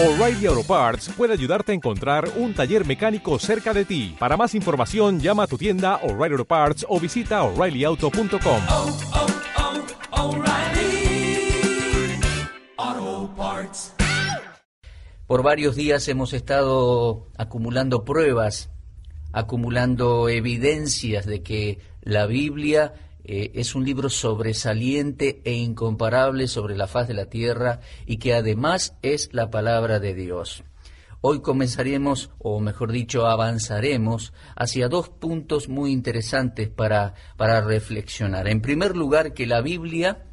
O'Reilly Auto Parts puede ayudarte a encontrar un taller mecánico cerca de ti. Para más información, llama a tu tienda O'Reilly Auto Parts o visita oreillyauto.com. oh, oh, Parts. Por varios días hemos estado acumulando pruebas, acumulando evidencias de que la Biblia eh, es un libro sobresaliente e incomparable sobre la faz de la tierra y que además es la palabra de Dios. Hoy comenzaremos, o mejor dicho, avanzaremos hacia dos puntos muy interesantes para, para reflexionar. En primer lugar, que la Biblia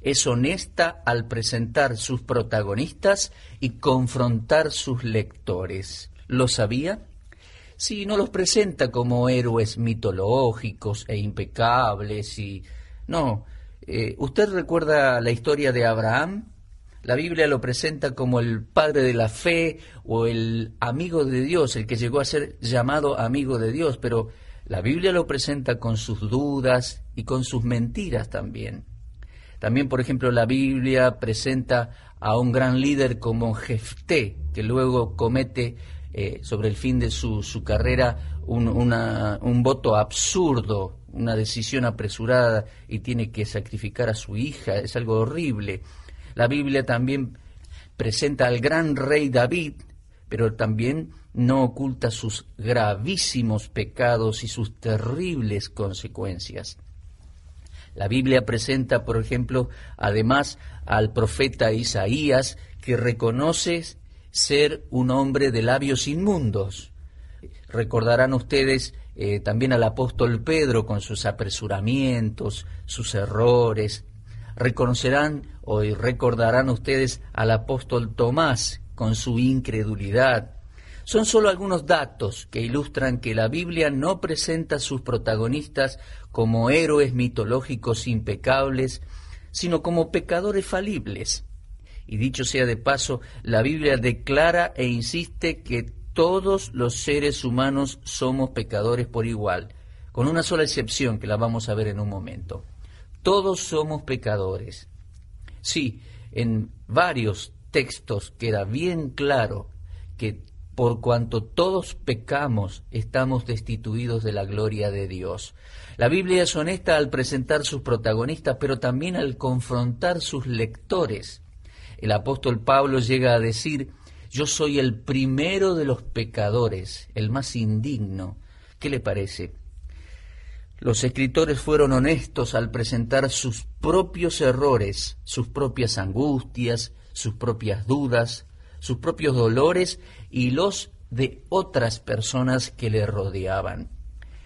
es honesta al presentar sus protagonistas y confrontar sus lectores. ¿Lo sabía? Sí, no los presenta como héroes mitológicos e impecables y... No, eh, ¿usted recuerda la historia de Abraham? La Biblia lo presenta como el padre de la fe o el amigo de Dios, el que llegó a ser llamado amigo de Dios, pero la Biblia lo presenta con sus dudas y con sus mentiras también. También, por ejemplo, la Biblia presenta a un gran líder como Jefté, que luego comete eh, sobre el fin de su, su carrera un, un voto absurdo, una decisión apresurada y tiene que sacrificar a su hija. Es algo horrible. La Biblia también presenta al gran rey David, pero también no oculta sus gravísimos pecados y sus terribles consecuencias. La Biblia presenta, por ejemplo, además al profeta Isaías, que reconoce ser un hombre de labios inmundos. Recordarán ustedes eh, también al apóstol Pedro con sus apresuramientos, sus errores. Reconocerán o recordarán ustedes al apóstol Tomás con su incredulidad. Son solo algunos datos que ilustran que la Biblia no presenta a sus protagonistas como héroes mitológicos impecables, sino como pecadores falibles. Y dicho sea de paso, la Biblia declara e insiste que todos los seres humanos somos pecadores por igual, con una sola excepción que la vamos a ver en un momento. Todos somos pecadores. Sí, en varios textos queda bien claro que por cuanto todos pecamos, estamos destituidos de la gloria de Dios. La Biblia es honesta al presentar sus protagonistas, pero también al confrontar sus lectores. El apóstol Pablo llega a decir, yo soy el primero de los pecadores, el más indigno. ¿Qué le parece? Los escritores fueron honestos al presentar sus propios errores, sus propias angustias, sus propias dudas, sus propios dolores y los de otras personas que le rodeaban.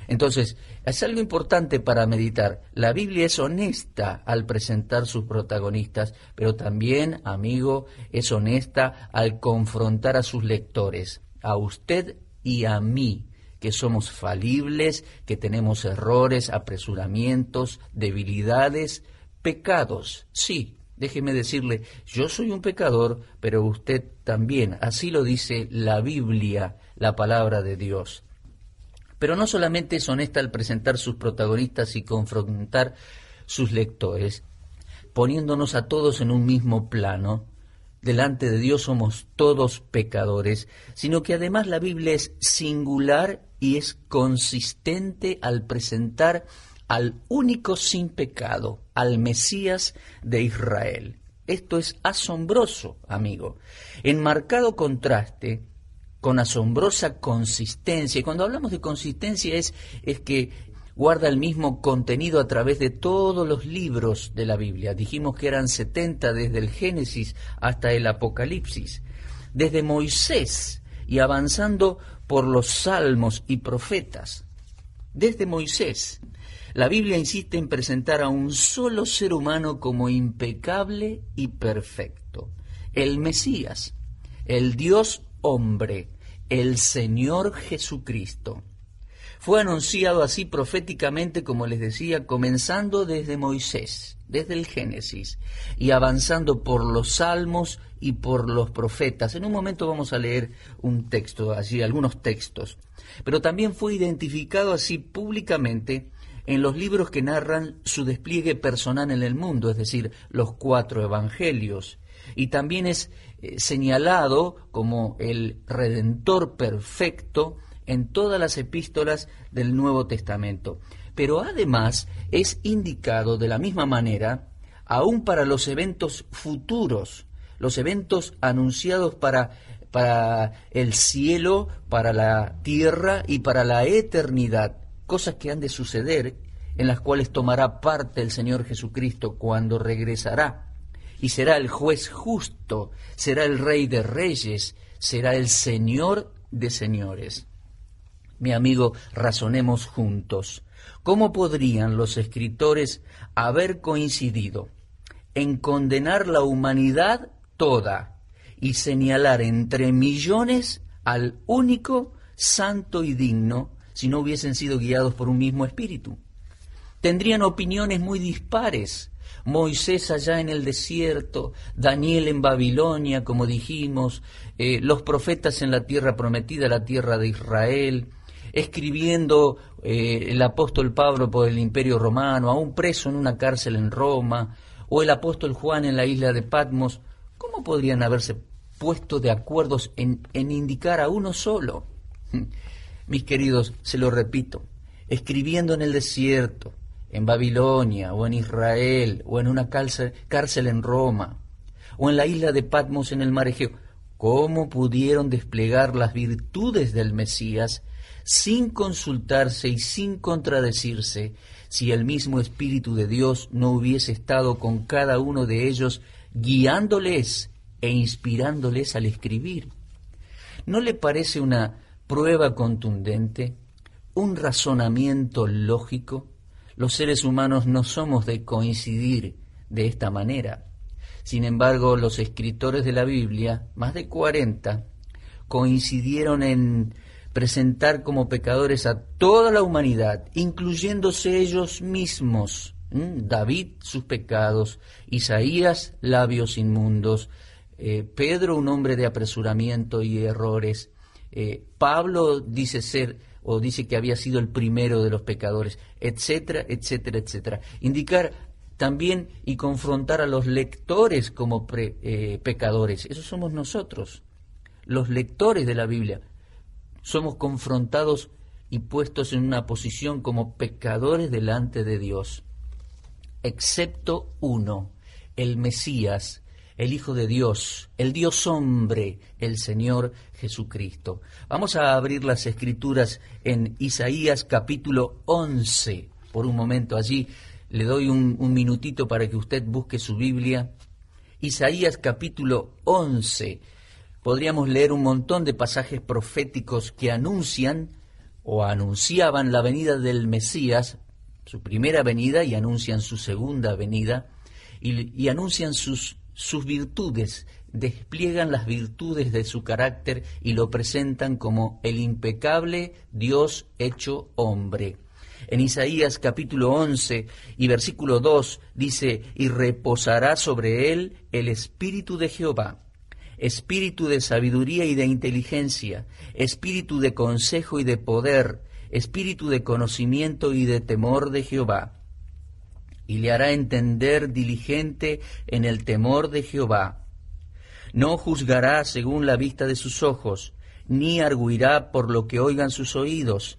Entonces, es algo importante para meditar. La Biblia es honesta al presentar sus protagonistas, pero también, amigo, es honesta al confrontar a sus lectores, a usted y a mí, que somos falibles, que tenemos errores, apresuramientos, debilidades, pecados. Sí, déjeme decirle, yo soy un pecador, pero usted también. Así lo dice la Biblia, la palabra de Dios. Pero no solamente es honesta al presentar sus protagonistas y confrontar sus lectores, poniéndonos a todos en un mismo plano, delante de Dios somos todos pecadores, sino que además la Biblia es singular y es consistente al presentar al único sin pecado, al Mesías de Israel. Esto es asombroso, amigo. En marcado contraste con asombrosa consistencia. Y cuando hablamos de consistencia es, es que guarda el mismo contenido a través de todos los libros de la Biblia. Dijimos que eran 70 desde el Génesis hasta el Apocalipsis. Desde Moisés y avanzando por los salmos y profetas. Desde Moisés. La Biblia insiste en presentar a un solo ser humano como impecable y perfecto. El Mesías, el Dios hombre, el Señor Jesucristo. Fue anunciado así proféticamente, como les decía, comenzando desde Moisés, desde el Génesis, y avanzando por los salmos y por los profetas. En un momento vamos a leer un texto, así algunos textos. Pero también fue identificado así públicamente en los libros que narran su despliegue personal en el mundo, es decir, los cuatro evangelios, y también es eh, señalado como el redentor perfecto en todas las epístolas del Nuevo Testamento. Pero además es indicado de la misma manera aún para los eventos futuros, los eventos anunciados para, para el cielo, para la tierra y para la eternidad, cosas que han de suceder en las cuales tomará parte el Señor Jesucristo cuando regresará. Y será el juez justo, será el rey de reyes, será el Señor de señores. Mi amigo, razonemos juntos. ¿Cómo podrían los escritores haber coincidido en condenar la humanidad toda y señalar entre millones al único santo y digno si no hubiesen sido guiados por un mismo espíritu? Tendrían opiniones muy dispares. Moisés allá en el desierto, Daniel en Babilonia, como dijimos, eh, los profetas en la tierra prometida, la tierra de Israel, escribiendo eh, el apóstol Pablo por el imperio romano, aún preso en una cárcel en Roma, o el apóstol Juan en la isla de Patmos, ¿cómo podrían haberse puesto de acuerdo en, en indicar a uno solo? Mis queridos, se lo repito, escribiendo en el desierto, en Babilonia, o en Israel, o en una cárcel, en Roma, o en la isla de Patmos en el mar Egeo, ¿cómo pudieron desplegar las virtudes del Mesías sin consultarse y sin contradecirse, si el mismo Espíritu de Dios no hubiese estado con cada uno de ellos, guiándoles e inspirándoles al escribir. ¿No le parece una prueba contundente, un razonamiento lógico? Los seres humanos no somos de coincidir de esta manera. Sin embargo, los escritores de la Biblia, más de cuarenta, coincidieron en presentar como pecadores a toda la humanidad, incluyéndose ellos mismos. David sus pecados, Isaías labios inmundos, eh, Pedro un hombre de apresuramiento y errores, eh, Pablo dice ser o dice que había sido el primero de los pecadores, etcétera, etcétera, etcétera. Indicar también y confrontar a los lectores como eh, pecadores. Esos somos nosotros, los lectores de la Biblia somos confrontados y puestos en una posición como pecadores delante de Dios, excepto uno, el Mesías, el Hijo de Dios, el Dios hombre, el Señor Jesucristo. Vamos a abrir las escrituras en Isaías capítulo 11. Por un momento allí le doy un, minutito para que usted busque su Biblia. Isaías capítulo 11 podríamos leer un montón de pasajes proféticos que anuncian o anunciaban la venida del Mesías, su primera venida, y anuncian su segunda venida, y, anuncian sus, sus virtudes, despliegan las virtudes de su carácter y lo presentan como el impecable Dios hecho hombre. En Isaías capítulo 11 y versículo 2 dice, y reposará sobre él el espíritu de Jehová espíritu de sabiduría y de inteligencia, espíritu de consejo y de poder, espíritu de conocimiento y de temor de Jehová. Y le hará entender diligente en el temor de Jehová. No juzgará según la vista de sus ojos, ni arguirá por lo que oigan sus oídos,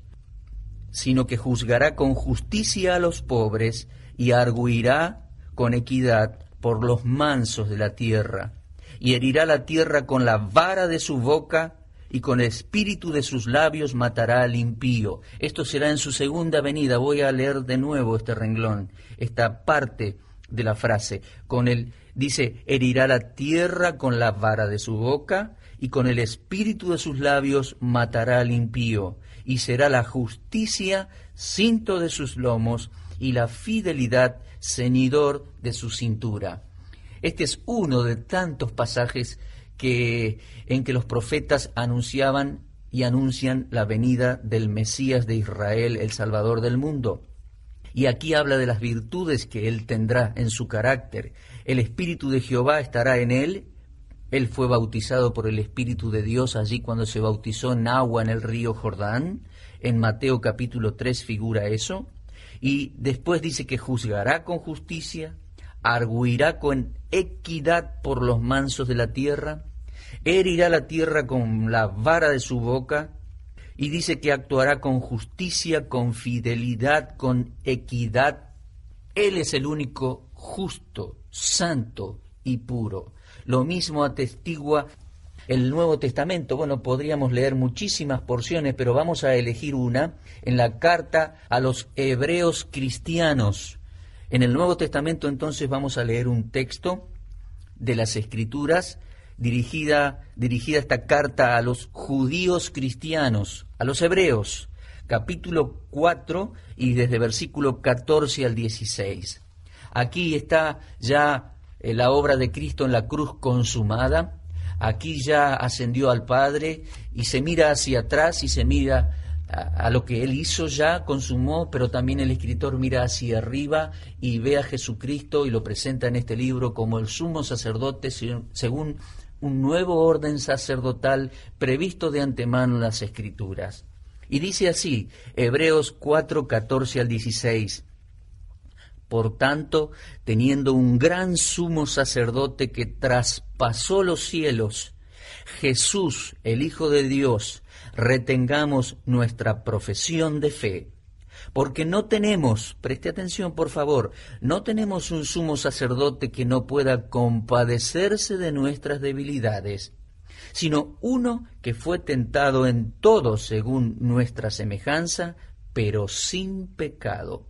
sino que juzgará con justicia a los pobres y arguirá con equidad por los mansos de la tierra y herirá la tierra con la vara de su boca y con el espíritu de sus labios matará al impío. Esto será en su segunda venida. Voy a leer de nuevo este renglón, esta parte de la frase. Con el dice, herirá la tierra con la vara de su boca y con el espíritu de sus labios matará al impío. Y será la justicia cinto de sus lomos y la fidelidad ceñidor de su cintura. Este es uno de tantos pasajes que, en que los profetas anunciaban y anuncian la venida del Mesías de Israel, el Salvador del mundo. Y aquí habla de las virtudes que él tendrá en su carácter. El Espíritu de Jehová estará en él. Él fue bautizado por el Espíritu de Dios allí cuando se bautizó en agua en el río Jordán. En Mateo capítulo 3 figura eso. Y después dice que juzgará con justicia, arguirá con equidad por los mansos de la tierra, herirá la tierra con la vara de su boca, y dice que actuará con justicia, con fidelidad, con equidad. Él es el único justo, santo y puro. Lo mismo atestigua el Nuevo Testamento. Bueno, podríamos leer muchísimas porciones, pero vamos a elegir una en la carta a los hebreos cristianos. En el Nuevo Testamento entonces vamos a leer un texto de las Escrituras dirigida, dirigida esta carta a los judíos cristianos, a los hebreos, capítulo 4 y desde versículo 14 al 16. Aquí está ya eh, la obra de Cristo en la cruz consumada, aquí ya ascendió al Padre y se mira hacia atrás y se mira a, lo que Él hizo ya, consumó, pero también el escritor mira hacia arriba y ve a Jesucristo y lo presenta en este libro como el sumo sacerdote según un nuevo orden sacerdotal previsto de antemano en las Escrituras. Y dice así, Hebreos 4, 14 al 16. Por tanto, teniendo un gran sumo sacerdote que traspasó los cielos, Jesús, el Hijo de Dios, retengamos nuestra profesión de fe porque no tenemos, preste atención por favor, no tenemos un sumo sacerdote que no pueda compadecerse de nuestras debilidades, sino uno que fue tentado en todo según nuestra semejanza, pero sin pecado.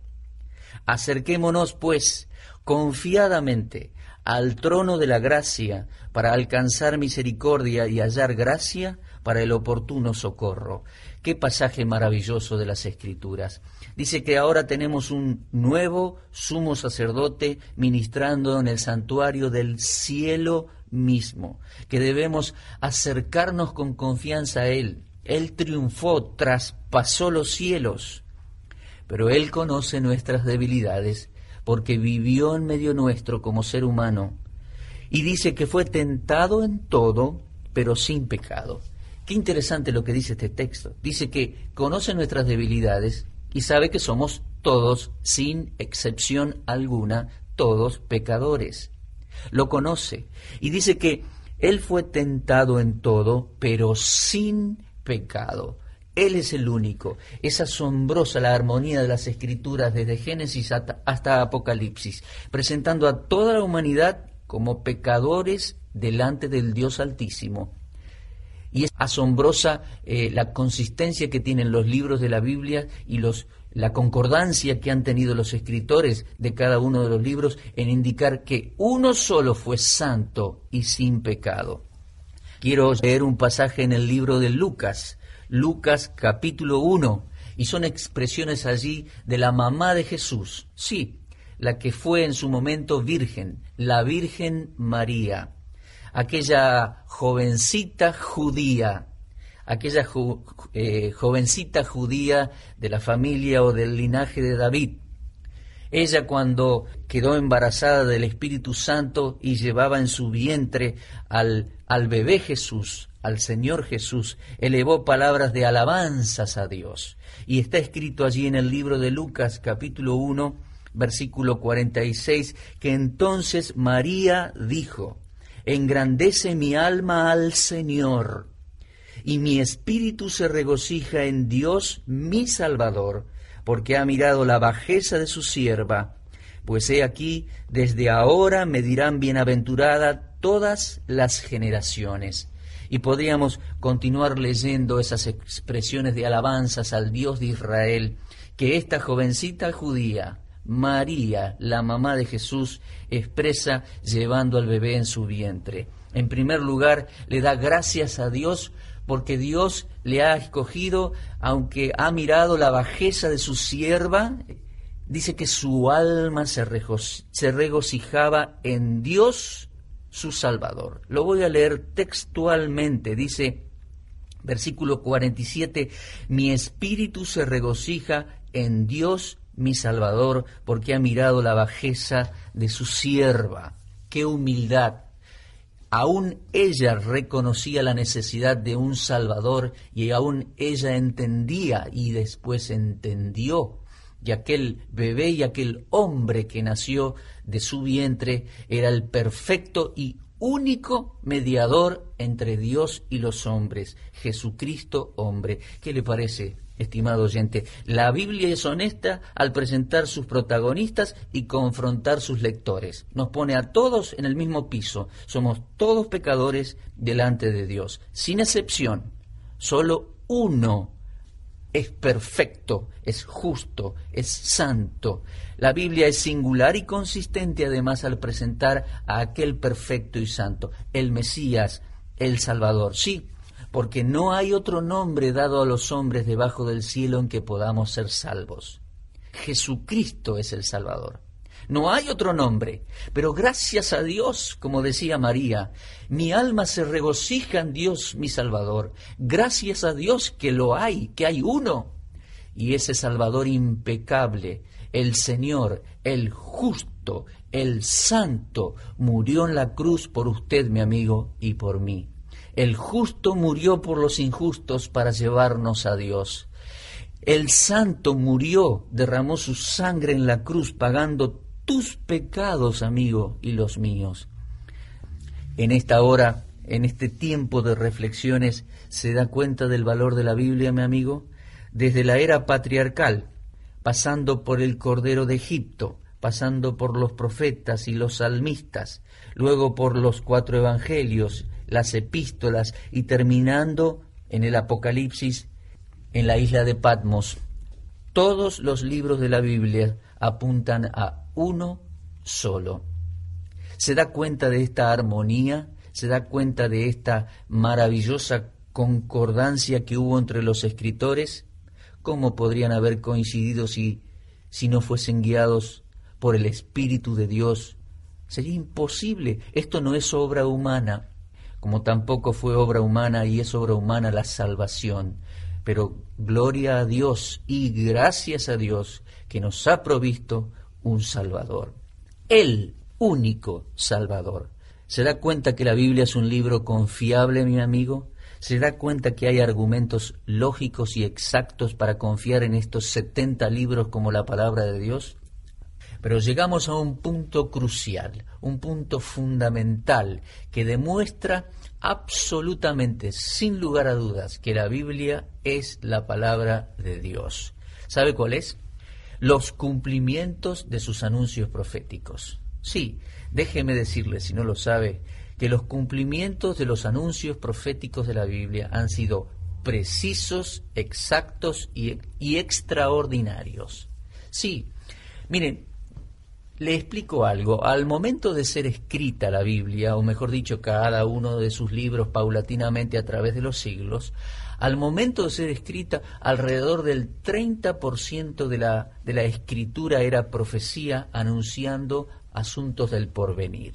Acerquémonos, pues, confiadamente al trono de la gracia para alcanzar misericordia y hallar gracia para el oportuno socorro. Qué pasaje maravilloso de las Escrituras. Dice que ahora tenemos un nuevo sumo sacerdote ministrando en el santuario del cielo mismo, que debemos acercarnos con confianza a Él. Él triunfó, traspasó los cielos, pero Él conoce nuestras debilidades porque vivió en medio nuestro como ser humano y dice que fue tentado en todo, pero sin pecado. Qué interesante lo que dice este texto. Dice que conoce nuestras debilidades y sabe que somos todos, sin excepción alguna, todos pecadores. Lo conoce y dice que Él fue tentado en todo, pero sin pecado. Él es el único. Es asombrosa la armonía de las escrituras desde Génesis hasta, Apocalipsis, presentando a toda la humanidad como pecadores delante del Dios Altísimo y es asombrosa eh, la consistencia que tienen los libros de la Biblia y la concordancia que han tenido los escritores de cada uno de los libros en indicar que uno solo fue santo y sin pecado. Quiero leer un pasaje en el libro de Lucas, Lucas capítulo 1, y son expresiones allí de la mamá de Jesús, sí, la que fue en su momento virgen, la Virgen María aquella jovencita judía, aquella eh, jovencita judía de la familia o del linaje de David. Ella cuando quedó embarazada del Espíritu Santo y llevaba en su vientre al, al bebé Jesús, al Señor Jesús, elevó palabras de alabanzas a Dios. Y está escrito allí en el libro de Lucas capítulo 1, versículo 46, que entonces María dijo, engrandece mi alma al Señor, y mi espíritu se regocija en Dios mi Salvador, porque ha mirado la bajeza de su sierva. Pues he aquí, desde ahora me dirán bienaventurada todas las generaciones. Y podríamos continuar leyendo esas expresiones de alabanzas al Dios de Israel, que esta jovencita judía, María, la mamá de Jesús, expresa llevando al bebé en su vientre. En primer lugar, le da gracias a Dios porque Dios le ha escogido, aunque ha mirado la bajeza de su sierva, dice que su alma se, regocijaba en Dios su Salvador. Lo voy a leer textualmente, dice versículo 47, mi espíritu se regocija en Dios mi Salvador, porque ha mirado la bajeza de su sierva. ¡Qué humildad! Aún ella reconocía la necesidad de un Salvador y aún ella entendía y después entendió y aquel bebé y aquel hombre que nació de su vientre era el perfecto y único mediador entre Dios y los hombres, Jesucristo hombre. ¿Qué le parece, estimado oyente? La Biblia es honesta al presentar sus protagonistas y confrontar sus lectores. Nos pone a todos en el mismo piso. Somos todos pecadores delante de Dios, sin excepción. Solo uno es perfecto, es justo, es santo. La Biblia es singular y consistente además al presentar a aquel perfecto y santo, el Mesías, el Salvador. Sí, porque no hay otro nombre dado a los hombres debajo del cielo en que podamos ser salvos. Jesucristo es el Salvador. No hay otro nombre. Pero gracias a Dios, como decía María, mi alma se regocija en Dios mi Salvador. Gracias a Dios que lo hay, que hay uno. Y ese Salvador impecable, el Señor, el justo, el santo, murió en la cruz por usted, mi amigo, y por mí. El justo murió por los injustos para llevarnos a Dios. El santo murió, derramó su sangre en la cruz, pagando tus pecados, amigo, y los míos. En esta hora, en este tiempo de reflexiones, se da cuenta del valor de la Biblia, mi amigo, desde la era patriarcal, pasando por el Cordero de Egipto, pasando por los profetas y los salmistas, luego por los cuatro evangelios, las epístolas y terminando en el Apocalipsis en la isla de Patmos. Todos los libros de la Biblia apuntan a uno solo. ¿Se da cuenta de esta armonía? ¿Se da cuenta de esta maravillosa concordancia que hubo entre los escritores? ¿Cómo podrían haber coincidido si, si no fuesen guiados por el Espíritu de Dios? Sería imposible. Esto no es obra humana, como tampoco fue obra humana y es obra humana la salvación. Pero gloria a Dios y gracias a Dios que nos ha provisto un Salvador, el único Salvador. ¿Se da cuenta que la Biblia es un libro confiable, mi amigo? ¿Se da cuenta que hay argumentos lógicos y exactos para confiar en estos 70 libros como la palabra de Dios? Pero llegamos a un punto crucial, un punto fundamental que demuestra absolutamente, sin lugar a dudas, que la Biblia es la palabra de Dios. ¿Sabe cuál es? los cumplimientos de sus anuncios proféticos. Sí, déjeme decirle, si no lo sabe, que los cumplimientos de los anuncios proféticos de la Biblia han sido precisos, exactos y, extraordinarios. Sí, miren, le explico algo. Al momento de ser escrita la Biblia, o mejor dicho, cada uno de sus libros paulatinamente a través de los siglos, al momento de ser escrita, alrededor del 30% de la, de la escritura era profecía anunciando asuntos del porvenir.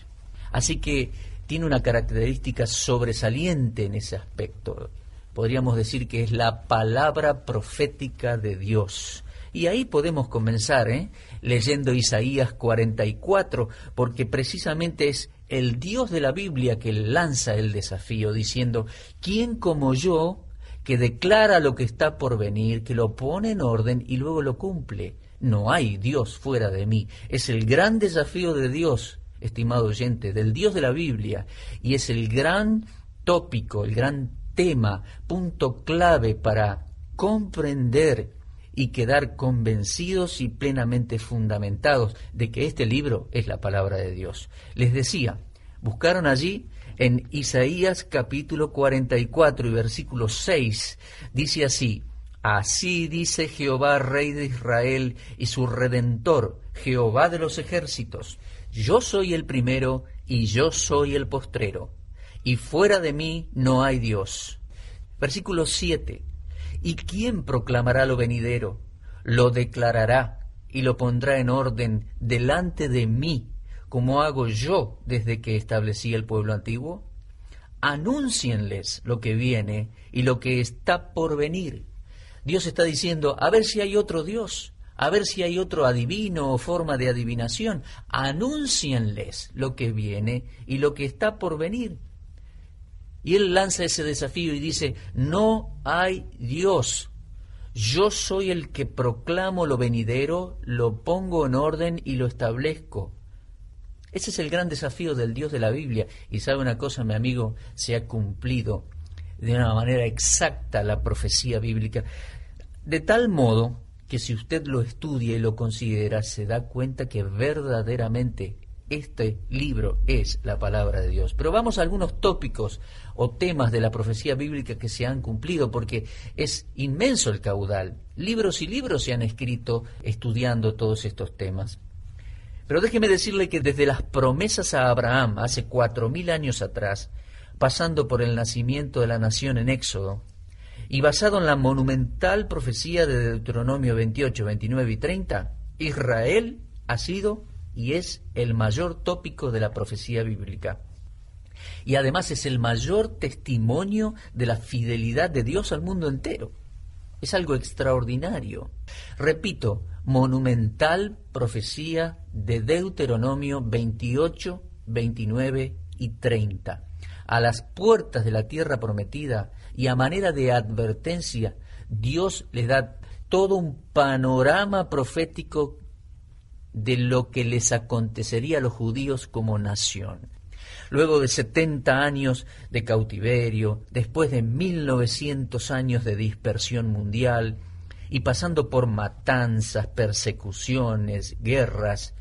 Así que tiene una característica sobresaliente en ese aspecto. Podríamos decir que es la palabra profética de Dios. Y ahí podemos comenzar, ¿eh? Leyendo Isaías 44, porque precisamente es el Dios de la Biblia que lanza el desafío, diciendo, ¿quién como yo que declara lo que está por venir, que lo pone en orden y luego lo cumple. No hay Dios fuera de mí. Es el gran desafío de Dios, estimado oyente, del Dios de la Biblia, y es el gran tópico, el gran tema, punto clave para comprender y quedar convencidos y plenamente fundamentados de que este libro es la palabra de Dios. Les decía, buscaron allí en Isaías capítulo 44 y versículo 6, dice así, Así dice Jehová, Rey de Israel y su Redentor, Jehová de los ejércitos, yo soy el primero y yo soy el postrero, y fuera de mí no hay Dios. Versículo 7, ¿y quién proclamará lo venidero? Lo declarará y lo pondrá en orden delante de mí como hago yo desde que establecí el pueblo antiguo? Anúncienles lo que viene y lo que está por venir. Dios está diciendo, a ver si hay otro Dios, a ver si hay otro adivino o forma de adivinación. Anúncienles lo que viene y lo que está por venir. Y él lanza ese desafío y dice, no hay Dios. Yo soy el que proclamo lo venidero, lo pongo en orden y lo establezco. Ese es el gran desafío del Dios de la Biblia. Y sabe una cosa, mi amigo, se ha cumplido de una manera exacta la profecía bíblica. De tal modo que si usted lo estudia y lo considera, se da cuenta que verdaderamente este libro es la palabra de Dios. Pero vamos a algunos tópicos o temas de la profecía bíblica que se han cumplido, porque es inmenso el caudal. Libros y libros se han escrito estudiando todos estos temas. Pero déjeme decirle que desde las promesas a Abraham hace cuatro mil años atrás, pasando por el nacimiento de la nación en Éxodo, y basado en la monumental profecía de Deuteronomio 28, 29 y 30, Israel ha sido y es el mayor tópico de la profecía bíblica. Y además es el mayor testimonio de la fidelidad de Dios al mundo entero. Es algo extraordinario. Repito, monumental profecía de Deuteronomio 28, 29 y 30. A las puertas de la tierra prometida, y a manera de advertencia, Dios les da todo un panorama profético de lo que les acontecería a los judíos como nación. Luego de 70 años de cautiverio, después de 1900 años de dispersión mundial, y pasando por matanzas, persecuciones, guerras,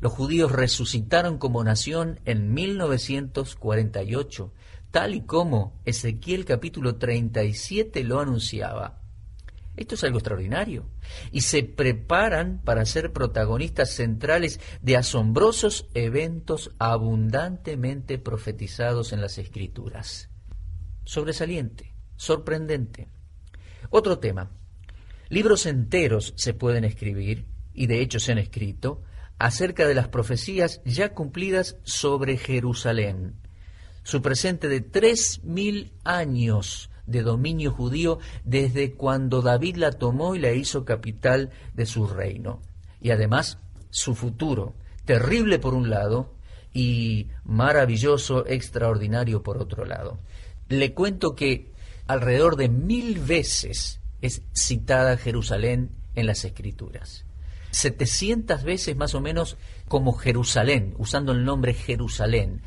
los judíos resucitaron como nación en 1948 tal y como Ezequiel capítulo 37 lo anunciaba. Esto es algo extraordinario. Y se preparan para ser protagonistas centrales de asombrosos eventos abundantemente profetizados en las Escrituras. Sobresaliente, sorprendente. Otro tema. Libros enteros se pueden escribir, y de hecho se han escrito, acerca de las profecías ya cumplidas sobre Jerusalén, su presente de tres mil años de dominio judío desde cuando David la tomó y la hizo capital de su reino. Y además su futuro, terrible por un lado y maravilloso, extraordinario por otro lado. Le cuento que alrededor de mil veces es citada Jerusalén en las Escrituras. 700 veces más o menos como Jerusalén, usando el nombre Jerusalén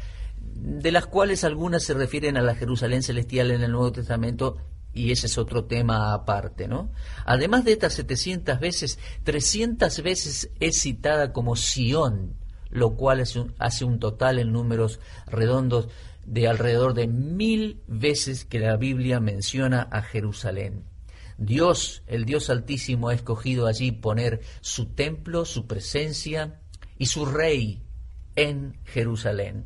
de las cuales algunas se refieren a la Jerusalén celestial en el Nuevo Testamento y ese es otro tema aparte, ¿no? Además de estas 700 veces, 300 veces es citada como Sión, lo cual hace un total en números redondos de alrededor de mil veces que la Biblia menciona a Jerusalén. Dios, el Dios Altísimo, ha escogido allí poner su templo, su presencia y su rey en Jerusalén.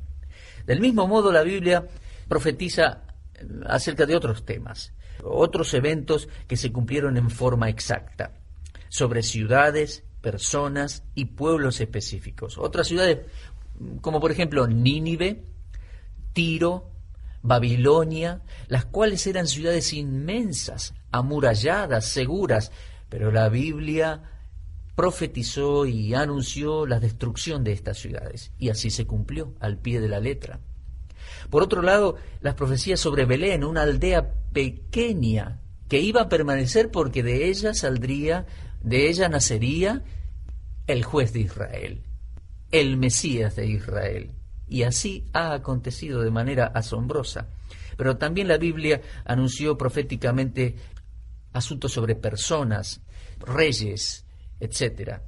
Del mismo modo, la Biblia profetiza acerca de otros temas, otros eventos que se cumplieron en forma exacta, sobre ciudades, personas y pueblos específicos. Otras ciudades, como por ejemplo Nínive, Tiro, Babilonia, las cuales eran ciudades inmensas, amuralladas, seguras, pero la Biblia profetizó y anunció la destrucción de estas ciudades, y así se cumplió al pie de la letra. Por otro lado, las profecías sobre Belén, una aldea pequeña que iba a permanecer porque de ella saldría, de ella nacería el juez de Israel, el Mesías de Israel. Y así ha acontecido de manera asombrosa. Pero también la Biblia anunció proféticamente asuntos sobre personas, reyes, etcétera,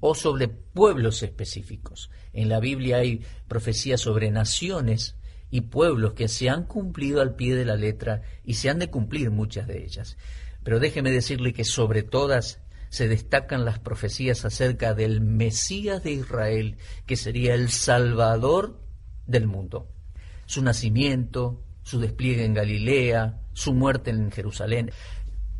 o sobre pueblos específicos. En la Biblia hay profecías sobre naciones y pueblos que se han cumplido al pie de la letra y se han de cumplir muchas de ellas. Pero déjeme decirle que sobre todas se destacan las profecías acerca del Mesías de Israel, que sería el Salvador del mundo. Su nacimiento, su despliegue en Galilea, su muerte en Jerusalén.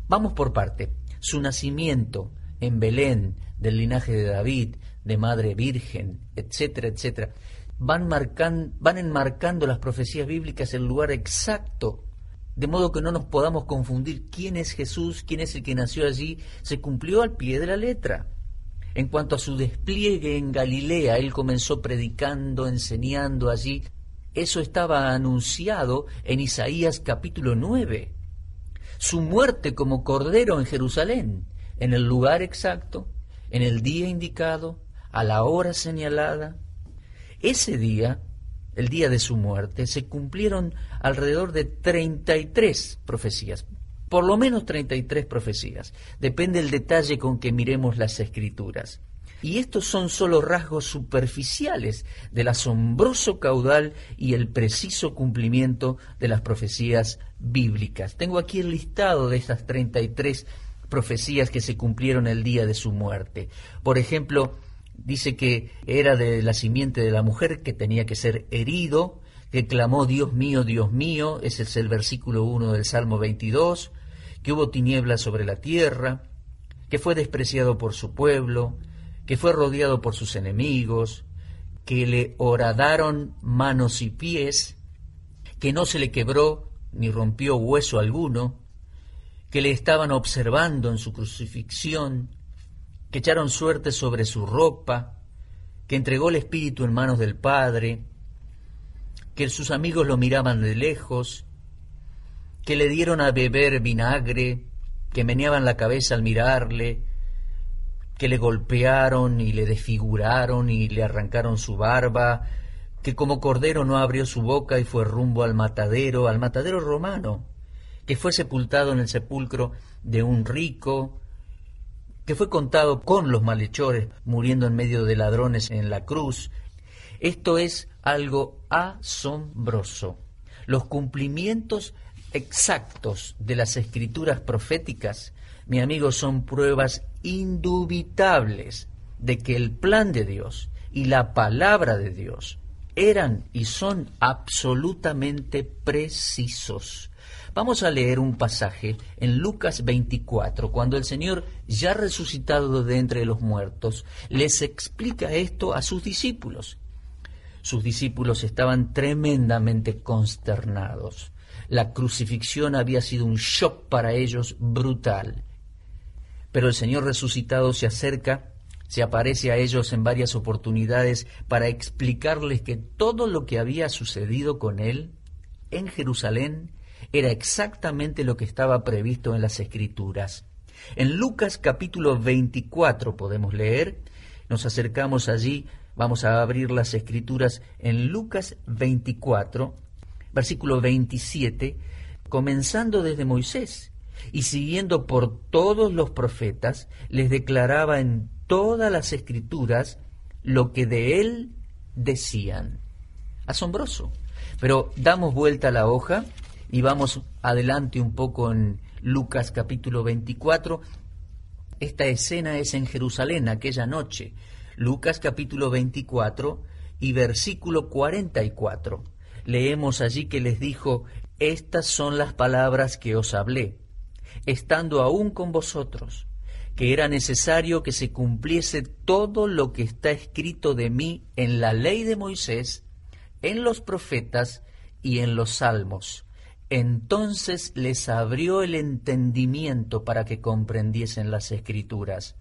Vamos por parte. Su nacimiento, en Belén, del linaje de David, de Madre Virgen, etcétera, etcétera, van, marcan, van enmarcando las profecías bíblicas el lugar exacto, de modo que no nos podamos confundir quién es Jesús, quién es el que nació allí, se cumplió al pie de la letra. En cuanto a su despliegue en Galilea, él comenzó predicando, enseñando allí. Eso estaba anunciado en Isaías capítulo 9. su muerte como cordero en Jerusalén, en el lugar exacto, en el día indicado, a la hora señalada. Ese día, el día de su muerte, se cumplieron alrededor de 33 profecías, por lo menos 33 profecías. Depende el detalle con que miremos las escrituras. Y estos son solo rasgos superficiales del asombroso caudal y el preciso cumplimiento de las profecías bíblicas. Tengo aquí el listado de estas 33 profecías que se cumplieron el día de su muerte. Por ejemplo, dice que era de la simiente de la mujer que tenía que ser herido, que clamó Dios mío, Dios mío, ese es el versículo 1 del Salmo 22, que hubo tinieblas sobre la tierra, que fue despreciado por su pueblo, que fue rodeado por sus enemigos, que le horadaron manos y pies, que no se le quebró ni rompió hueso alguno, que le estaban observando en su crucifixión, que echaron suerte sobre su ropa, que entregó el Espíritu en manos del Padre, que sus amigos lo miraban de lejos, que le dieron a beber vinagre, que meneaban la cabeza al mirarle, que le golpearon y le desfiguraron y le arrancaron su barba, que como cordero no abrió su boca y fue rumbo al matadero, al matadero romano, que fue sepultado en el sepulcro de un rico, que fue contado con los malhechores, muriendo en medio de ladrones en la cruz. Esto es algo asombroso. Los cumplimientos exactos de las escrituras proféticas mi amigo, son pruebas indubitables de que el plan de Dios y la palabra de Dios eran y son absolutamente precisos. Vamos a leer un pasaje en Lucas 24, cuando el Señor, ya resucitado de entre los muertos, les explica esto a sus discípulos. Sus discípulos estaban tremendamente consternados. La crucifixión había sido un shock para ellos brutal. Pero el Señor resucitado se acerca, se aparece a ellos en varias oportunidades para explicarles que todo lo que había sucedido con Él en Jerusalén era exactamente lo que estaba previsto en las Escrituras. En Lucas capítulo 24 podemos leer, nos acercamos allí, vamos a abrir las Escrituras en Lucas 24, versículo 27, comenzando desde Moisés y siguiendo por todos los profetas, les declaraba en todas las escrituras lo que de él decían. Asombroso. Pero damos vuelta a la hoja y vamos adelante un poco en Lucas capítulo 24. Esta escena es en Jerusalén aquella noche. Lucas capítulo 24 y versículo 44. Leemos allí que les dijo, estas son las palabras que os hablé estando aún con vosotros, que era necesario que se cumpliese todo lo que está escrito de mí en la ley de Moisés, en los profetas y en los salmos. Entonces les abrió el entendimiento para que comprendiesen las escrituras.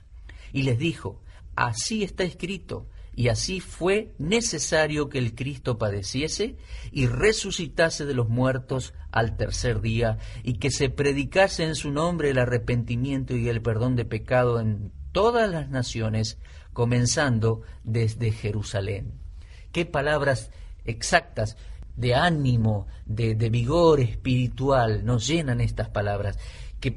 Y les dijo, así está escrito, y así fue necesario que el Cristo padeciese y resucitase de los muertos al tercer día, y que se predicase en su nombre el arrepentimiento y el perdón de pecado en todas las naciones, comenzando desde Jerusalén. Qué palabras exactas de ánimo, de, de vigor espiritual nos llenan estas palabras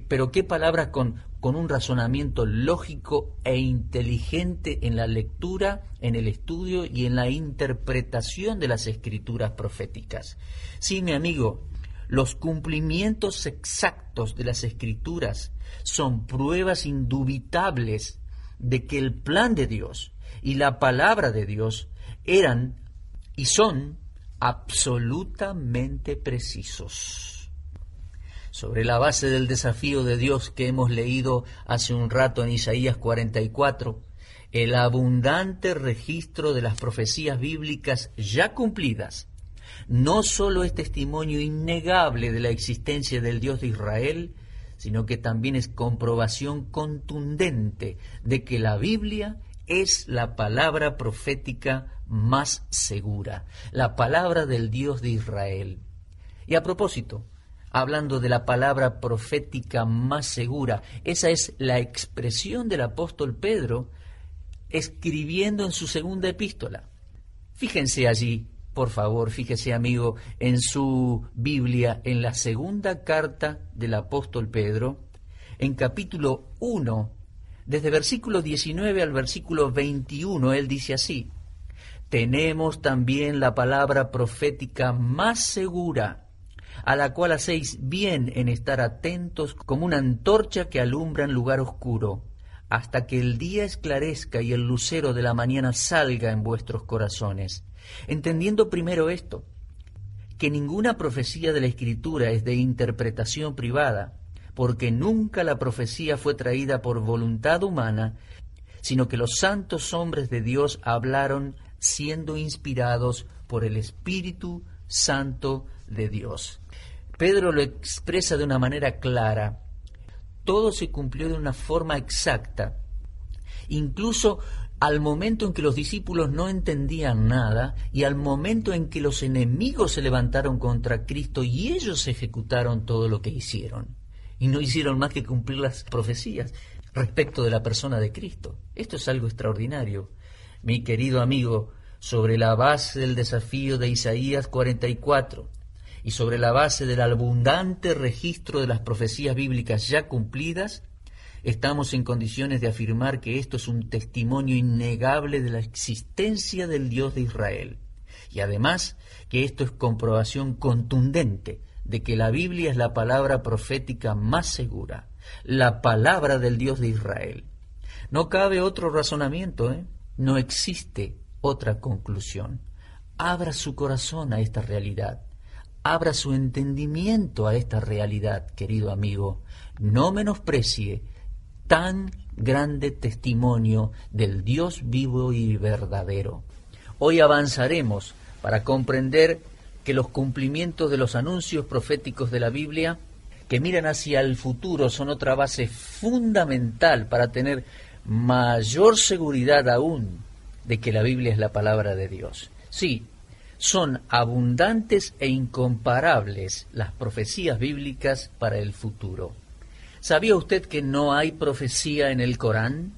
pero qué palabras con, con un razonamiento lógico e inteligente en la lectura, en el estudio y en la interpretación de las escrituras proféticas. Sí, mi amigo, los cumplimientos exactos de las escrituras son pruebas indubitables de que el plan de Dios y la palabra de Dios eran y son absolutamente precisos. Sobre la base del desafío de Dios que hemos leído hace un rato en Isaías 44, el abundante registro de las profecías bíblicas ya cumplidas, no solo es testimonio innegable de la existencia del Dios de Israel, sino que también es comprobación contundente de que la Biblia es la palabra profética más segura, la palabra del Dios de Israel. Y a propósito, hablando de la palabra profética más segura. Esa es la expresión del apóstol Pedro escribiendo en su segunda epístola. Fíjense allí, por favor, fíjese amigo, en su Biblia, en la segunda carta del apóstol Pedro, en capítulo 1, desde versículo 19 al versículo 21, él dice así, tenemos también la palabra profética más segura, a la cual hacéis bien en estar atentos como una antorcha que alumbra en lugar oscuro, hasta que el día esclarezca y el lucero de la mañana salga en vuestros corazones, entendiendo primero esto, que ninguna profecía de la Escritura es de interpretación privada, porque nunca la profecía fue traída por voluntad humana, sino que los santos hombres de Dios hablaron siendo inspirados por el Espíritu Santo de Dios. Pedro lo expresa de una manera clara. Todo se cumplió de una forma exacta. Incluso al momento en que los discípulos no entendían nada y al momento en que los enemigos se levantaron contra Cristo y ellos ejecutaron todo lo que hicieron. Y no hicieron más que cumplir las profecías respecto de la persona de Cristo. Esto es algo extraordinario. Mi querido amigo, sobre la base del desafío de Isaías 44, y sobre la base del abundante registro de las profecías bíblicas ya cumplidas, estamos en condiciones de afirmar que esto es un testimonio innegable de la existencia del Dios de Israel. Y además que esto es comprobación contundente de que la Biblia es la palabra profética más segura, la palabra del Dios de Israel. No cabe otro razonamiento, ¿eh? No existe otra conclusión. Abra su corazón a esta realidad abra su entendimiento a esta realidad, querido amigo. No menosprecie tan grande testimonio del Dios vivo y verdadero. Hoy avanzaremos para comprender que los cumplimientos de los anuncios proféticos de la Biblia que miran hacia el futuro son otra base fundamental para tener mayor seguridad aún de que la Biblia es la palabra de Dios. Sí, son abundantes e incomparables las profecías bíblicas para el futuro. ¿Sabía usted que no hay profecía en el Corán?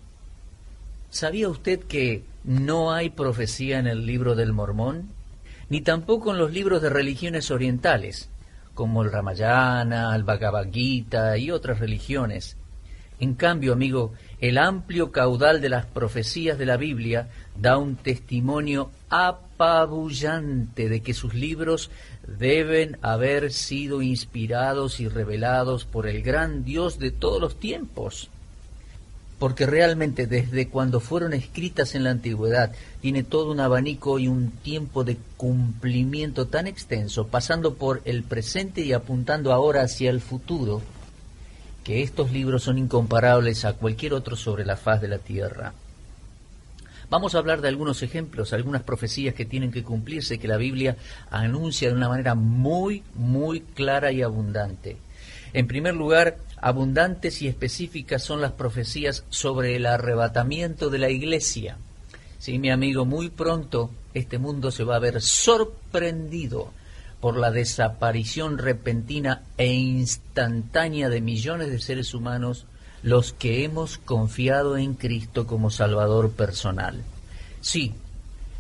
¿Sabía usted que no hay profecía en el libro del Mormón? Ni tampoco en los libros de religiones orientales, como el Ramayana, el Bhagavad Gita y otras religiones. En cambio, amigo, el amplio caudal de las profecías de la Biblia da un testimonio apabullante de que sus libros deben haber sido inspirados y revelados por el gran Dios de todos los tiempos. Porque realmente desde cuando fueron escritas en la antigüedad tiene todo un abanico y un tiempo de cumplimiento tan extenso, pasando por el presente y apuntando ahora hacia el futuro, que estos libros son incomparables a cualquier otro sobre la faz de la tierra. Vamos a hablar de algunos ejemplos, algunas profecías que tienen que cumplirse, que la Biblia anuncia de una manera muy, muy clara y abundante. En primer lugar, abundantes y específicas son las profecías sobre el arrebatamiento de la iglesia. Sí, mi amigo, muy pronto este mundo se va a ver sorprendido por la desaparición repentina e instantánea de millones de seres humanos los que hemos confiado en Cristo como Salvador personal. Sí,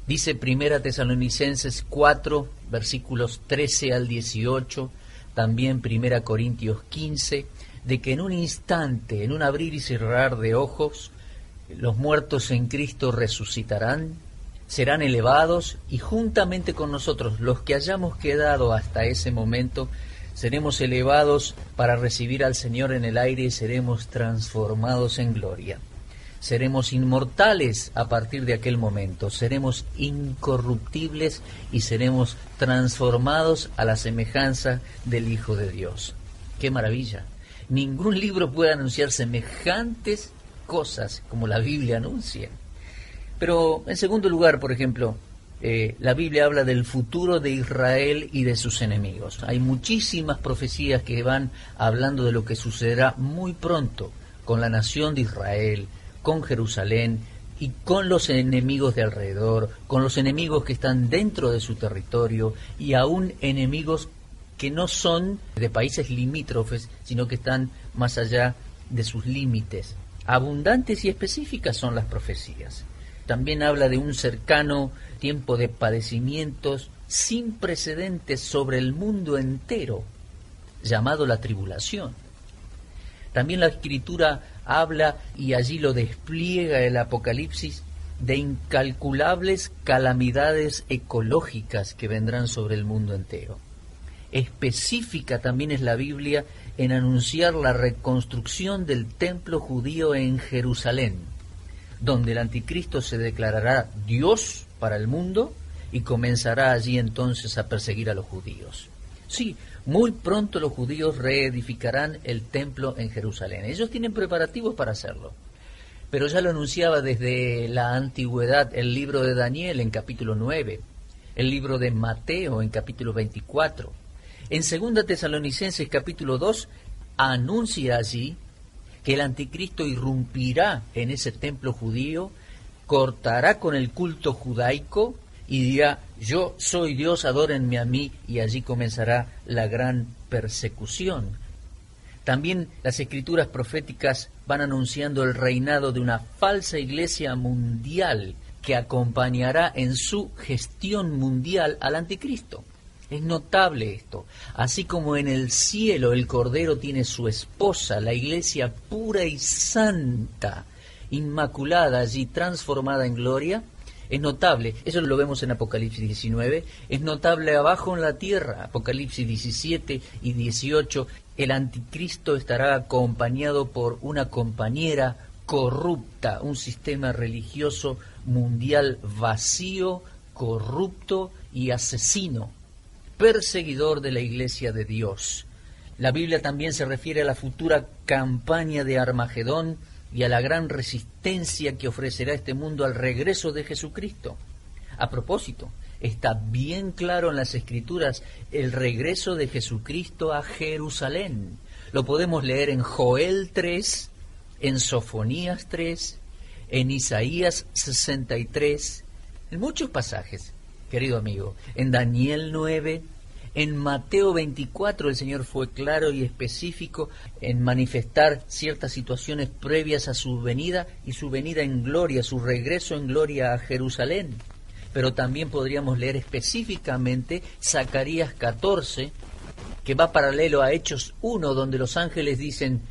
dice Primera Tesalonicenses 4, versículos 13 al 18, también Primera Corintios 15, de que en un instante, en un abrir y cerrar de ojos, los muertos en Cristo resucitarán, serán elevados y juntamente con nosotros, los que hayamos quedado hasta ese momento, seremos elevados para recibir al Señor en el aire y seremos transformados en gloria. Seremos inmortales a partir de aquel momento, seremos incorruptibles y seremos transformados a la semejanza del Hijo de Dios. ¡Qué maravilla! Ningún libro puede anunciar semejantes cosas como la Biblia anuncia. Pero, en segundo lugar, por ejemplo, eh, la Biblia habla del futuro de Israel y de sus enemigos. Hay muchísimas profecías que van hablando de lo que sucederá muy pronto con la nación de Israel, con Jerusalén y con los enemigos de alrededor, con los enemigos que están dentro de su territorio y aún enemigos que no son de países limítrofes, sino que están más allá de sus límites. Abundantes y específicas son las profecías. También habla de un cercano tiempo de padecimientos sin precedentes sobre el mundo entero, llamado la tribulación. También la escritura habla, y allí lo despliega el Apocalipsis, de incalculables calamidades ecológicas que vendrán sobre el mundo entero. Específica también es la Biblia en anunciar la reconstrucción del templo judío en Jerusalén, donde el anticristo se declarará Dios para el mundo y comenzará allí entonces a perseguir a los judíos. Sí, muy pronto los judíos reedificarán el templo en Jerusalén. Ellos tienen preparativos para hacerlo. Pero ya lo anunciaba desde la antigüedad el libro de Daniel en capítulo 9, el libro de Mateo en capítulo 24. En 2 Tesalonicenses capítulo 2 anuncia allí que el anticristo irrumpirá en ese templo judío, cortará con el culto judaico y dirá, yo soy Dios, adórenme a mí, y allí comenzará la gran persecución. También las escrituras proféticas van anunciando el reinado de una falsa iglesia mundial que acompañará en su gestión mundial al anticristo. Es notable esto. Así como en el cielo el Cordero tiene su esposa, la iglesia pura y santa, inmaculada allí transformada en gloria, es notable, eso lo vemos en Apocalipsis 19, es notable abajo en la tierra, Apocalipsis 17 y 18, el anticristo estará acompañado por una compañera corrupta, un sistema religioso mundial vacío, corrupto y asesino, perseguidor de la iglesia de Dios. La Biblia también se refiere a la futura campaña de Armagedón, y a la gran resistencia que ofrecerá este mundo al regreso de Jesucristo. A propósito, está bien claro en las Escrituras el regreso de Jesucristo a Jerusalén. Lo podemos leer en Joel 3, en Sofonías 3, en Isaías 63, en muchos pasajes, querido amigo, en Daniel 9, en Mateo 24 el Señor fue claro y específico en manifestar ciertas situaciones previas a su venida y su venida en gloria, su regreso en gloria a Jerusalén. Pero también podríamos leer específicamente Zacarías 14, que va paralelo a Hechos 1, donde los ángeles dicen,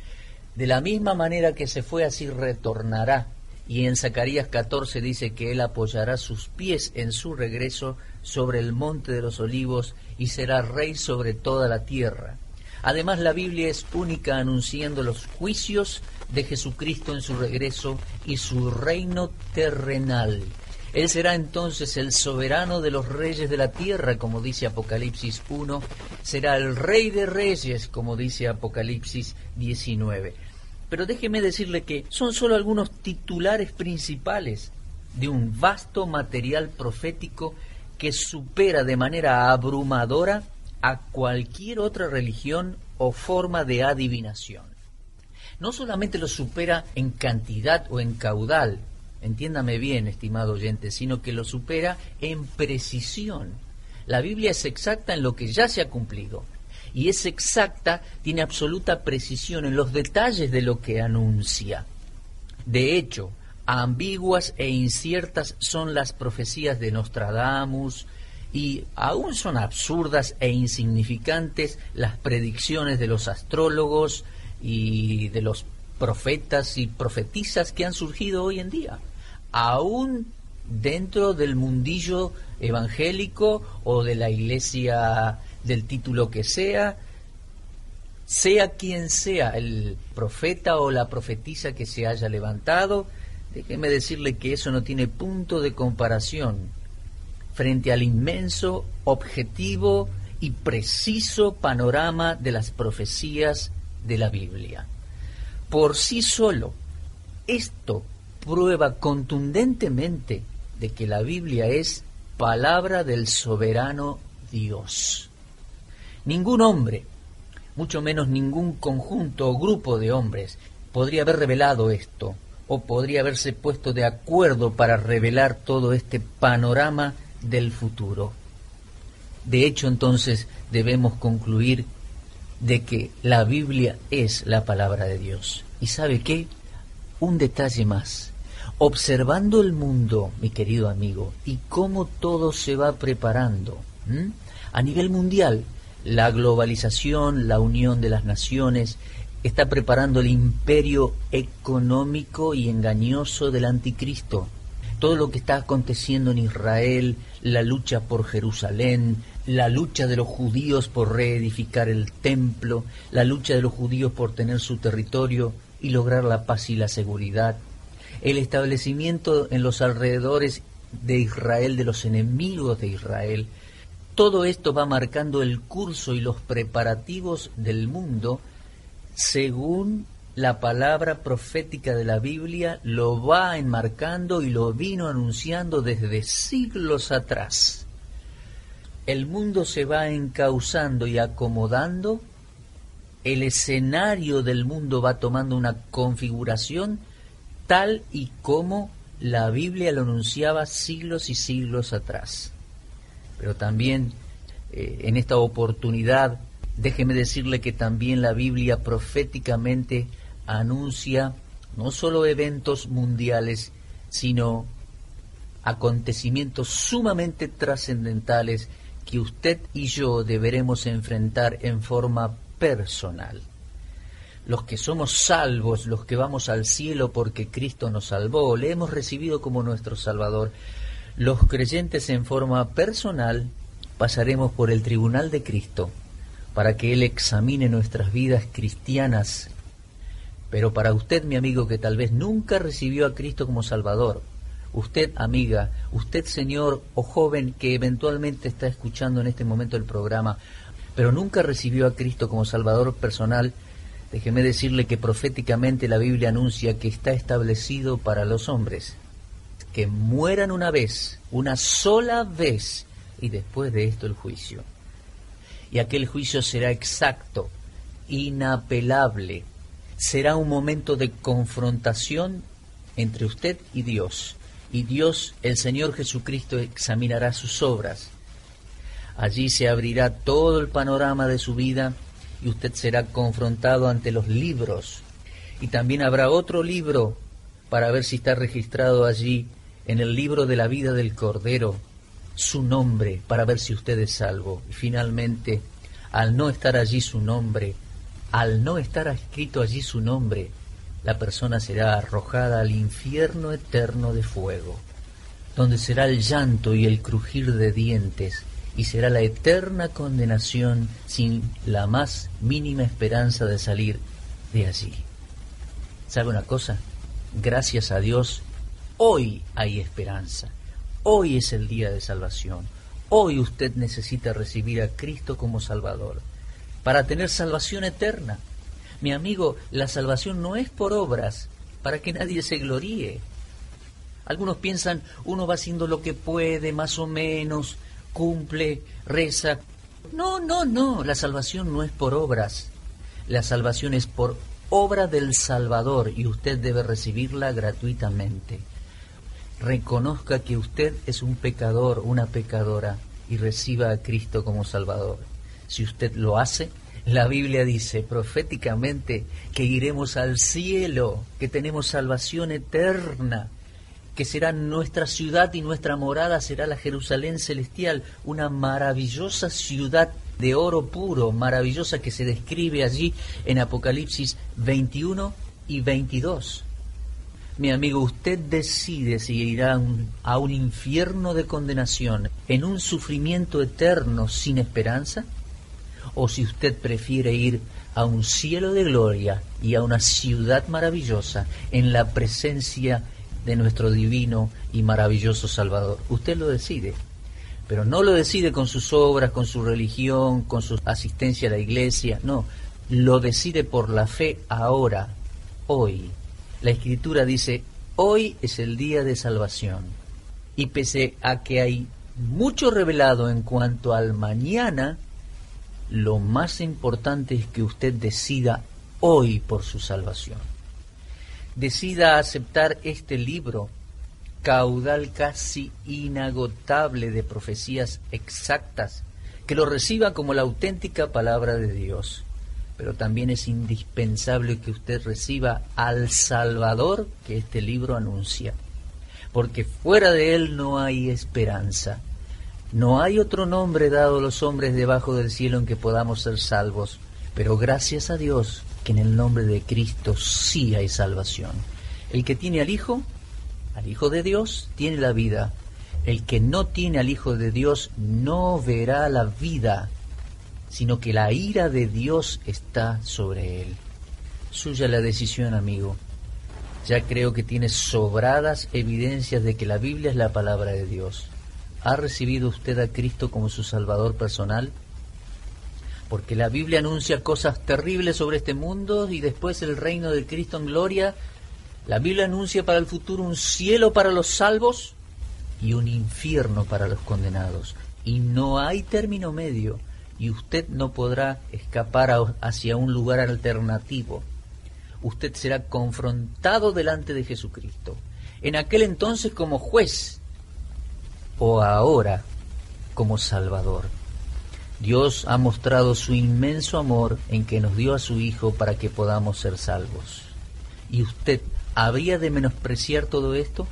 de la misma manera que se fue, así retornará. Y en Zacarías 14 dice que él apoyará sus pies en su regreso sobre el monte de los olivos y será rey sobre toda la tierra. Además, la Biblia es única anunciando los juicios de Jesucristo en su regreso y su reino terrenal. Él será entonces el soberano de los reyes de la tierra, como dice Apocalipsis 1, será el rey de reyes, como dice Apocalipsis 19. Pero déjeme decirle que son solo algunos titulares principales de un vasto material profético que supera de manera abrumadora a cualquier otra religión o forma de adivinación. No solamente lo supera en cantidad o en caudal, entiéndame bien, estimado oyente, sino que lo supera en precisión. La Biblia es exacta en lo que ya se ha cumplido y es exacta, tiene absoluta precisión en los detalles de lo que anuncia. De hecho, ambiguas e inciertas son las profecías de Nostradamus y aún son absurdas e insignificantes las predicciones de los astrólogos y de los profetas y profetisas que han surgido hoy en día. Aún dentro del mundillo evangélico o de la iglesia del título que sea, sea quien sea el profeta o la profetisa que se haya levantado, Déjeme decirle que eso no tiene punto de comparación frente al inmenso, objetivo y preciso panorama de las profecías de la Biblia. Por sí solo, esto prueba contundentemente de que la Biblia es palabra del soberano Dios. Ningún hombre, mucho menos ningún conjunto o grupo de hombres, podría haber revelado esto o podría haberse puesto de acuerdo para revelar todo este panorama del futuro. De hecho, entonces debemos concluir de que la Biblia es la palabra de Dios. ¿Y sabe qué? Un detalle más. Observando el mundo, mi querido amigo, y cómo todo se va preparando a nivel mundial, la globalización, la unión de las naciones, está preparando el imperio económico y engañoso del anticristo. Todo lo que está aconteciendo en Israel, la lucha por Jerusalén, la lucha de los judíos por reedificar el templo, la lucha de los judíos por tener su territorio y lograr la paz y la seguridad, el establecimiento en los alrededores de Israel de los enemigos de Israel, todo esto va marcando el curso y los preparativos del mundo según la palabra profética de la Biblia lo va enmarcando y lo vino anunciando desde siglos atrás. El mundo se va encauzando y acomodando, el escenario del mundo va tomando una configuración tal y como la Biblia lo anunciaba siglos y siglos atrás pero también eh, en esta oportunidad déjeme decirle que también la Biblia proféticamente anuncia no solo eventos mundiales, sino acontecimientos sumamente trascendentales que usted y yo deberemos enfrentar en forma personal. Los que somos salvos, los que vamos al cielo porque Cristo nos salvó, le hemos recibido como nuestro Salvador, los creyentes en forma personal pasaremos por el tribunal de Cristo para que Él examine nuestras vidas cristianas. Pero para usted, mi amigo, que tal vez nunca recibió a Cristo como Salvador, usted, amiga, usted, señor o joven que eventualmente está escuchando en este momento el programa, pero nunca recibió a Cristo como Salvador personal, déjeme decirle que proféticamente la Biblia anuncia que está establecido para los hombres que mueran una vez, una sola vez, y después de esto el juicio. Y aquel juicio será exacto, inapelable. Será un momento de confrontación entre usted y Dios. Y Dios, el Señor Jesucristo, examinará sus obras. Allí se abrirá todo el panorama de su vida y usted será confrontado ante los libros. Y también habrá otro libro para ver si está registrado allí en el libro de la vida del Cordero su nombre para ver si usted es salvo. Y finalmente, al no estar allí su nombre, al no estar escrito allí su nombre, la persona será arrojada al infierno eterno de fuego, donde será el llanto y el crujir de dientes, y será la eterna condenación sin la más mínima esperanza de salir de allí. ¿Sabe una cosa? Gracias a Dios Hoy hay esperanza. Hoy es el día de salvación. Hoy usted necesita recibir a Cristo como Salvador para tener salvación eterna. Mi amigo, la salvación no es por obras, para que nadie se gloríe. Algunos piensan, uno va haciendo lo que puede, más o menos, cumple, reza. No, no, no, la salvación no es por obras. La salvación es por obra del Salvador y usted debe recibirla gratuitamente reconozca que usted es un pecador, una pecadora, y reciba a Cristo como Salvador. Si usted lo hace, la Biblia dice proféticamente que iremos al cielo, que tenemos salvación eterna, que será nuestra ciudad y nuestra morada será la Jerusalén celestial, una maravillosa ciudad de oro puro, maravillosa que se describe allí en Apocalipsis 21 y 22 mi amigo, usted decide si irá a un infierno de condenación, en un sufrimiento eterno sin esperanza, o si usted prefiere ir a un cielo de gloria y a una ciudad maravillosa en la presencia de nuestro divino y maravilloso Salvador. Usted lo decide, pero no lo decide con sus obras, con su religión, con su asistencia a la iglesia, no, lo decide por la fe ahora, hoy, la escritura dice, hoy es el día de salvación. Y pese a que hay mucho revelado en cuanto al mañana, lo más importante es que usted decida hoy por su salvación. Decida aceptar este libro, caudal casi inagotable de profecías exactas que lo reciba como la auténtica palabra de Dios. Pero también es indispensable que usted reciba al Salvador que este libro anuncia, porque fuera de él no hay esperanza. No hay otro nombre dado a los hombres debajo del cielo en que podamos ser salvos, pero gracias a Dios que en el nombre de Cristo sí hay salvación. El que tiene al Hijo, al Hijo de Dios, tiene la vida. El que no tiene al Hijo de Dios no verá la vida, sino que la ira de Dios está sobre él. Suya la decisión, amigo. Ya creo que tiene sobradas evidencias de que la Biblia es la palabra de Dios. ¿Ha recibido usted a Cristo como su Salvador personal? Porque la Biblia anuncia cosas terribles sobre este mundo y después el reino de Cristo en gloria. La Biblia anuncia para el futuro un cielo para los salvos y un infierno para los condenados. Y no hay término medio y usted no podrá escapar hacia un lugar alternativo. Usted será confrontado delante de Jesucristo. En aquel entonces como juez o ahora como Salvador. Dios ha mostrado su inmenso amor en que nos dio a su Hijo para que podamos ser salvos. ¿Y usted habría de menospreciar todo esto?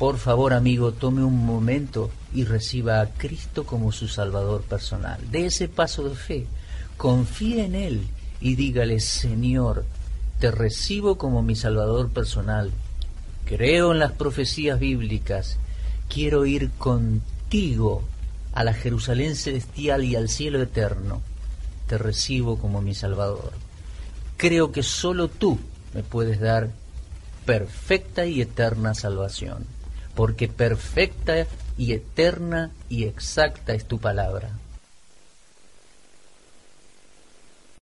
Por favor, amigo, tome un momento y reciba a Cristo como su Salvador personal. De ese paso de fe, confíe en Él y dígale, Señor, te recibo como mi Salvador personal. Creo en las profecías bíblicas quiero ir contigo a la Jerusalén celestial y al cielo eterno. Te recibo como mi Salvador. Creo que solo tú me puedes dar perfecta y eterna salvación, porque perfecta y eterna y exacta es tu palabra.